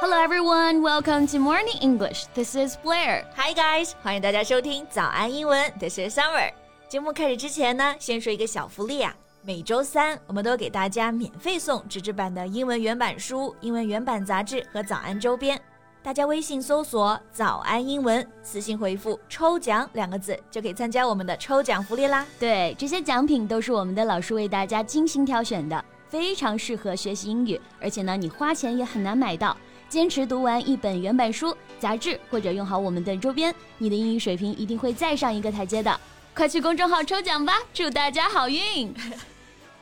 Hello everyone, welcome to Morning English. This is Blair. Hi guys，欢迎大家收听早安英文。This is Summer。节目开始之前呢，先说一个小福利啊。每周三我们都给大家免费送纸质版的英文原版书、英文原版杂志和早安周边。大家微信搜索“早安英文”，私信回复“抽奖”两个字，就可以参加我们的抽奖福利啦。对，这些奖品都是我们的老师为大家精心挑选的，非常适合学习英语，而且呢，你花钱也很难买到。坚持读完一本原版书、杂志，或者用好我们的周边，你的英语水平一定会再上一个台阶的。快去公众号抽奖吧，祝大家好运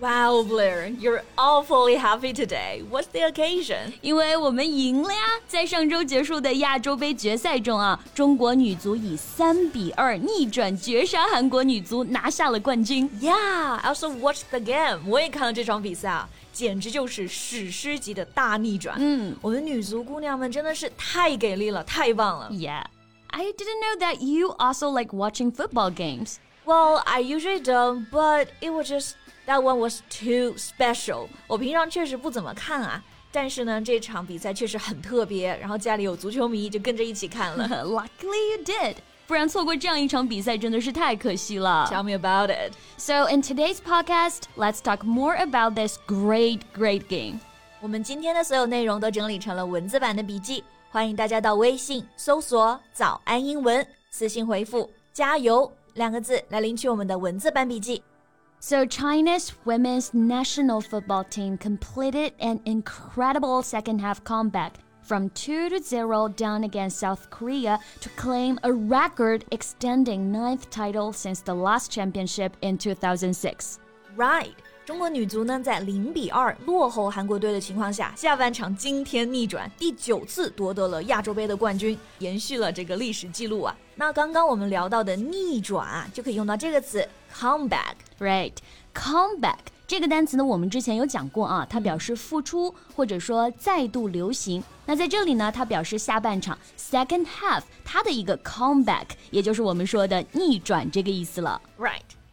！Wow, Blair, you're awfully happy today. What's the occasion? 因为我们赢了呀！在上周结束的亚洲杯决赛中啊，中国女足以三比二逆转绝杀韩国女足，拿下了冠军。Yeah, I also watched the game. 我也看了这场比赛啊，简直就是史诗级的大逆转。嗯，我们女足姑娘们真的是太给力了，太棒了。Yeah, I didn't know that you also like watching football games. Well, I usually don't, but it was just That one was too special。我平常确实不怎么看啊，但是呢，这场比赛确实很特别。然后家里有足球迷，就跟着一起看了。Luckily you did，不然错过这样一场比赛真的是太可惜了。Tell me about it. So in today's podcast, let's talk more about this great, great game. 我们今天的所有内容都整理成了文字版的笔记，欢迎大家到微信搜索“早安英文”，私信回复“加油” 两个字来领取我们的文字版笔记。So, China's women's national football team completed an incredible second half comeback from 2 to 0 down against South Korea to claim a record extending ninth title since the last championship in 2006. Right. 中国女足呢，在零比二落后韩国队的情况下，下半场惊天逆转，第九次夺得了亚洲杯的冠军，延续了这个历史记录啊。那刚刚我们聊到的逆转啊，就可以用到这个词 comeback，right？comeback 这个单词呢，我们之前有讲过啊，它表示复出或者说再度流行。那在这里呢，它表示下半场 second half 它的一个 comeback，也就是我们说的逆转这个意思了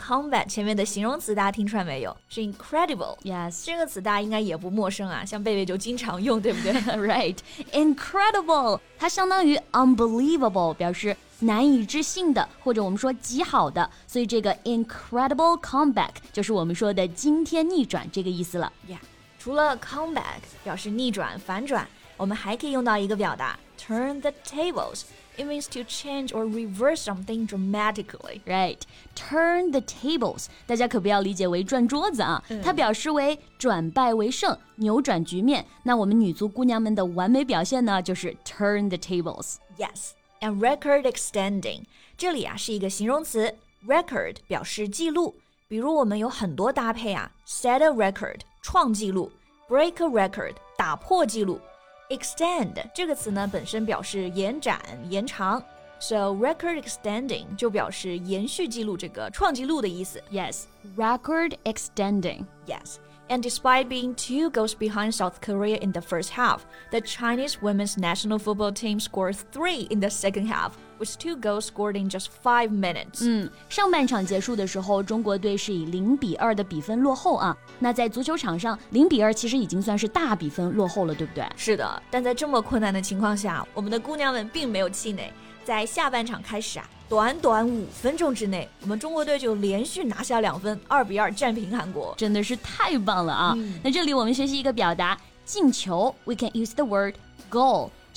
combat 前面的形容词，大家听出来没有？是 incredible。Yes，这个词大家应该也不陌生啊，像贝贝就经常用，对不对？Right，incredible，它相当于 unbelievable，表示难以置信的，或者我们说极好的。所以这个 incredible comeback 就是我们说的惊天逆转这个意思了。Yeah，除了 comeback 表示逆转、反转，我们还可以用到一个表达 turn the tables。it means to change or reverse something dramatically. Right, turn the tables. 大家可不要理解为转桌子啊，它表示为转败为胜，扭转局面。那我们女足姑娘们的完美表现呢，就是 turn the tables. Yes, and record extending. 这里啊是一个形容词，record 表示记录。比如我们有很多搭配啊，set a record 创纪录，break a record 打破纪录。 extend 这个词呢，本身表示延展、延长，so record extending 就表示延续记录这个创纪录的意思。Yes, record extending. Yes. And despite being two goals behind South Korea in the first half, the Chinese women's national football team scored three in the second half, With two goals scored in just five minutes. 嗯，上半场结束的时候，中国队是以零比二的比分落后啊。那在足球场上，零比二其实已经算是大比分落后了，对不对？是的，但在这么困难的情况下，我们的姑娘们并没有气馁。在下半场开始啊，短短五分钟之内，我们中国队就连续拿下两分，二比二战平韩国，真的是太棒了啊！那这里我们学习一个表达，进球，we can use the word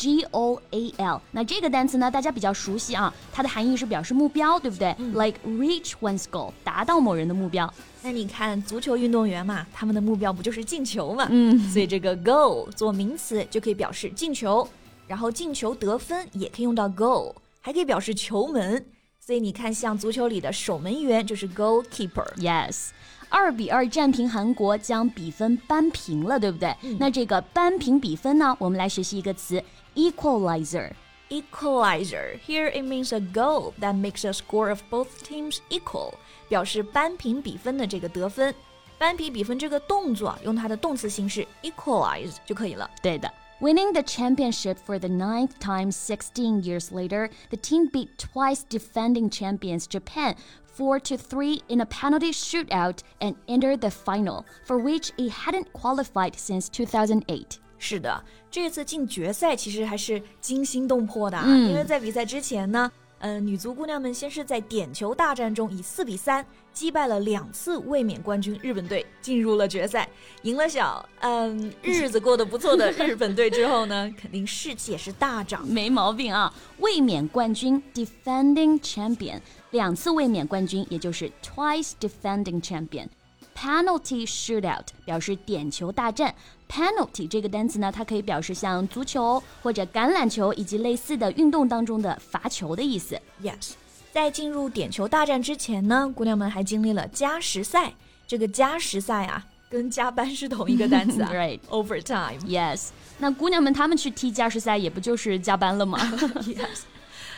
goal，g o a l。那这个单词呢，大家比较熟悉啊，它的含义是表示目标，对不对？Like reach one's goal，达到某人的目标。那你看足球运动员嘛，他们的目标不就是进球嘛？嗯，所以这个 goal 做名词就可以表示进球，然后进球得分也可以用到 goal。还可以表示球门，所以你看，像足球里的守门员就是 goalkeeper。Yes，二比二战平韩国，将比分扳平了，对不对？嗯、那这个扳平比分呢，我们来学习一个词 equalizer。Equalizer here it means a goal that makes a score of both teams equal，表示扳平比分的这个得分。扳平比分这个动作用它的动词形式 equalize 就可以了。对的。 Winning the championship for the ninth time 16 years later, the team beat twice defending champions Japan 4 to 3 in a penalty shootout and entered the final, for which it hadn't qualified since 2008. 是的，这次进决赛其实还是惊心动魄的，嗯、因为在比赛之前呢，嗯、呃，女足姑娘们先是在点球大战中以四比三击败了两次卫冕冠军日本队，进入了决赛，赢了小嗯日子过得不错的日本队之后呢，肯定士气也是大涨。没毛病啊，卫冕冠军 defending champion，两次卫冕冠军，也就是 twice defending champion。Penalty shootout 表示点球大战。Penalty 这个单词呢，它可以表示像足球或者橄榄球以及类似的运动当中的罚球的意思。Yes，在进入点球大战之前呢，姑娘们还经历了加时赛。这个加时赛啊，跟加班是同一个单词啊。 Right. Overtime. Yes，那姑娘们她们去踢加时赛，也不就是加班了吗 yes.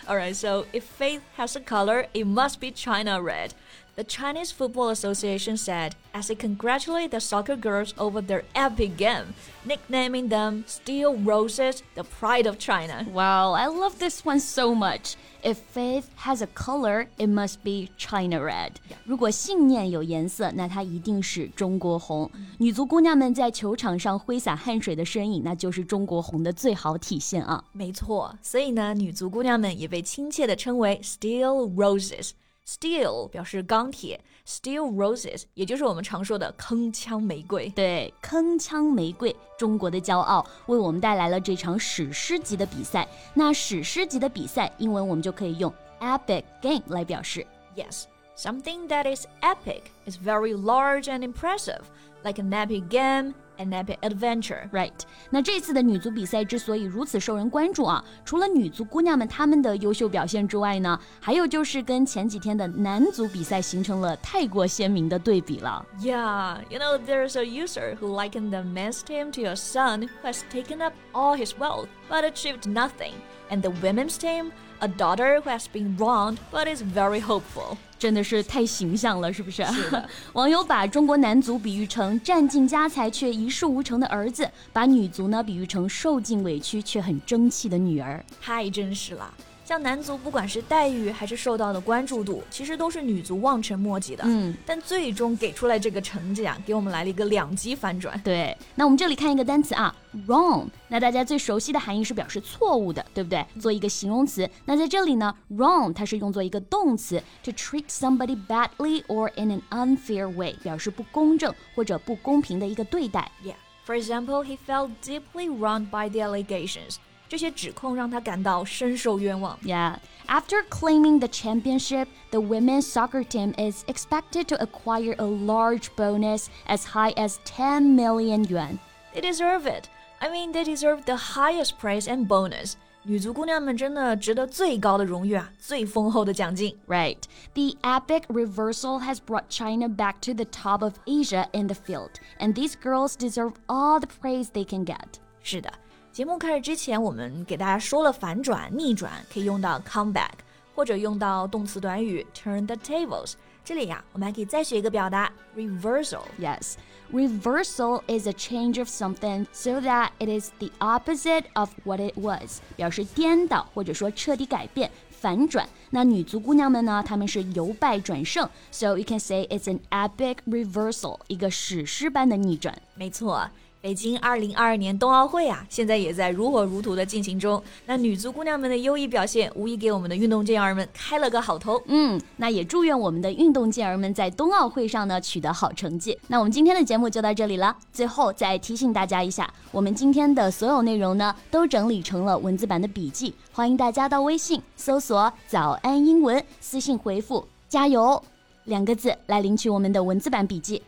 All right, so if faith has a color, it must be China red. The Chinese Football Association said as they congratulate the soccer girls over their epic game, nicknaming them Steel Roses, the pride of China. Wow, I love this one so much. If faith has a color, it must be China red. 如果信念有颜色，那它一定是中国红。女足姑娘们在球场上挥洒汗水的身影，那就是中国红的最好体现啊！没错，所以呢，女足姑娘们也被亲切地称为 Steel Roses。 Steel 表示钢铁，Steel Roses 也就是我们常说的铿锵玫瑰。对，铿锵玫瑰，中国的骄傲，为我们带来了这场史诗级的比赛。那史诗级的比赛，英文我们就可以用 epic game 来表示。Yes, something that is epic is very large and impressive, like an epic game. An epic adventure, right？那这次的女足比赛之所以如此受人关注啊，除了女足姑娘们她们的优秀表现之外呢，还有就是跟前几天的男足比赛形成了太过鲜明的对比了。 Yeah, you know, there's a user who likened the men's team to a son who has taken up all his wealth but achieved nothing, and the women's team, a daughter who has been wronged but is very hopeful. 真的是太形象了，是不是？是的。网友把中国男足比喻成占尽家财却一事无成的儿子，把女足呢比喻成受尽委屈却很争气的女儿。太真实了。像男足，不管是待遇还是受到的关注度，其实都是女足望尘莫及的。嗯，但最终给出来这个成绩啊，给我们来了一个两极反转。对，那我们这里看一个单词啊，wrong。那大家最熟悉的含义是表示错误的，对不对？做一个形容词。那在这里呢，wrong 它是用作一个动词，to treat somebody badly or in an unfair way，表示不公正或者不公平的一个对待。Yeah. For example, he felt deeply wronged by the allegations. 这些指控让他感到深受冤枉。 Yeah. After claiming the championship, the women's soccer team is expected to acquire a large bonus as high as 10 million yuan. They deserve it. I mean, they deserve the highest praise and bonus. 女足姑娘们真的值得最高的荣誉啊，最丰厚的奖金。 Right. The epic reversal has brought China back to the top of Asia in the field, and these girls deserve all the praise they can get. 是的， 节目开始之前，我们给大家说了反转、逆转可以用到 come back，或者用到动词短语 turn the tables。这里呀、我们还可以再学一个表达 reversal。Yes. Reversal is a change of something so that it is the opposite of what it was. 表示颠倒或者说彻底改变、反转。那女足姑娘们呢？她们是由败转胜，so you can say it's an epic reversal，一个史诗般的逆转。没错，北京二零二二年冬奥会啊，现在也在如火如荼的进行中。那女足姑娘们的优异表现，无疑给我们的运动健儿们开了个好头。嗯，那也祝愿我们的运动健儿们在冬奥会上呢取得好成绩。那我们今天的节目就到这里了。最后再提醒大家一下，我们今天的所有内容呢都整理成了文字版的笔记，欢迎大家到微信搜索“早安英文”，私信回复“加油”两个字来领取我们的文字版笔记。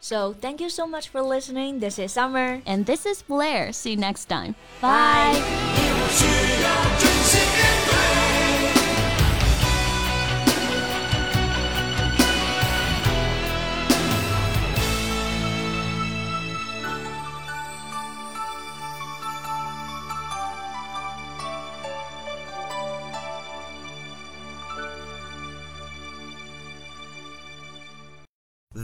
So thank you so much for listening. This is Summer. And this is Blair. See you next time. Bye. 需